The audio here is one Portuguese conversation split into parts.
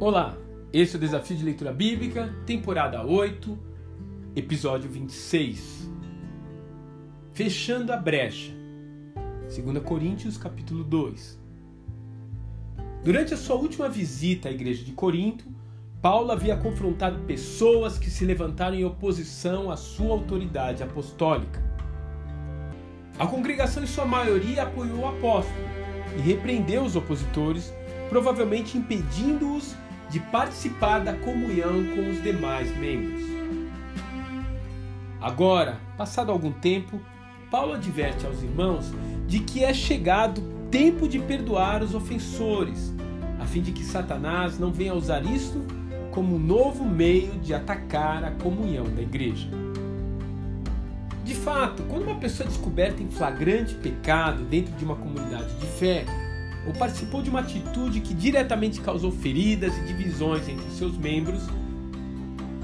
Olá, esse é o Desafio de Leitura Bíblica, temporada 8, episódio 26. Fechando a brecha. 2 Coríntios, capítulo 2. Durante a sua última visita à igreja de Corinto, Paulo havia confrontado pessoas que se levantaram em oposição à sua autoridade apostólica. A congregação, em sua maioria, apoiou o apóstolo e repreendeu os opositores, provavelmente impedindo-os de participar da comunhão com os demais membros. Agora, passado algum tempo, Paulo adverte aos irmãos de que é chegado tempo de perdoar os ofensores, a fim de que Satanás não venha usar isto como um novo meio de atacar a comunhão da igreja. De fato, quando uma pessoa é descoberta em flagrante pecado dentro de uma comunidade de fé, ou participou de uma atitude que diretamente causou feridas e divisões entre seus membros,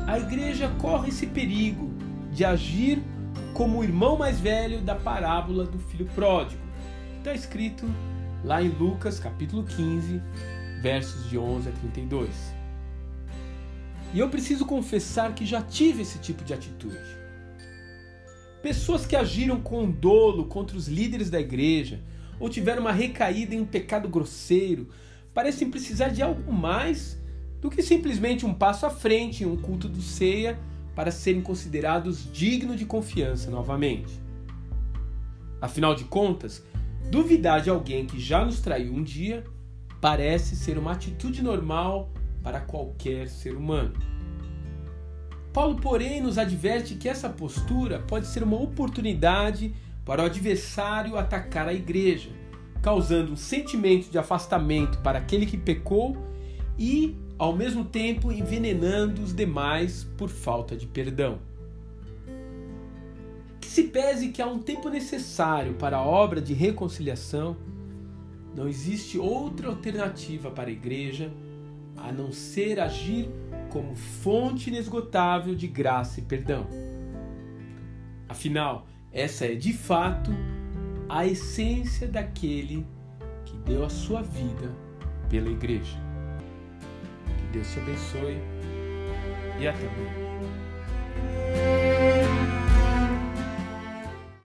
a igreja corre esse perigo de agir como o irmão mais velho da parábola do filho pródigo. Está escrito lá em Lucas capítulo 15, versos de 11 a 32. E eu preciso confessar que já tive esse tipo de atitude. Pessoas que agiram com dolo contra os líderes da igreja ou tiveram uma recaída em um pecado grosseiro parecem precisar de algo mais do que simplesmente um passo à frente em um culto do ceia para serem considerados dignos de confiança novamente. Afinal de contas, duvidar de alguém que já nos traiu um dia parece ser uma atitude normal para qualquer ser humano. Paulo, porém, nos adverte que essa postura pode ser uma oportunidade para o adversário atacar a igreja, causando um sentimento de afastamento para aquele que pecou e, ao mesmo tempo, envenenando os demais por falta de perdão. Que se pese que há um tempo necessário para a obra de reconciliação, não existe outra alternativa para a igreja a não ser agir como fonte inesgotável de graça e perdão. Afinal, essa é de fato a essência daquele que deu a sua vida pela igreja. Que Deus te abençoe e até amanhã.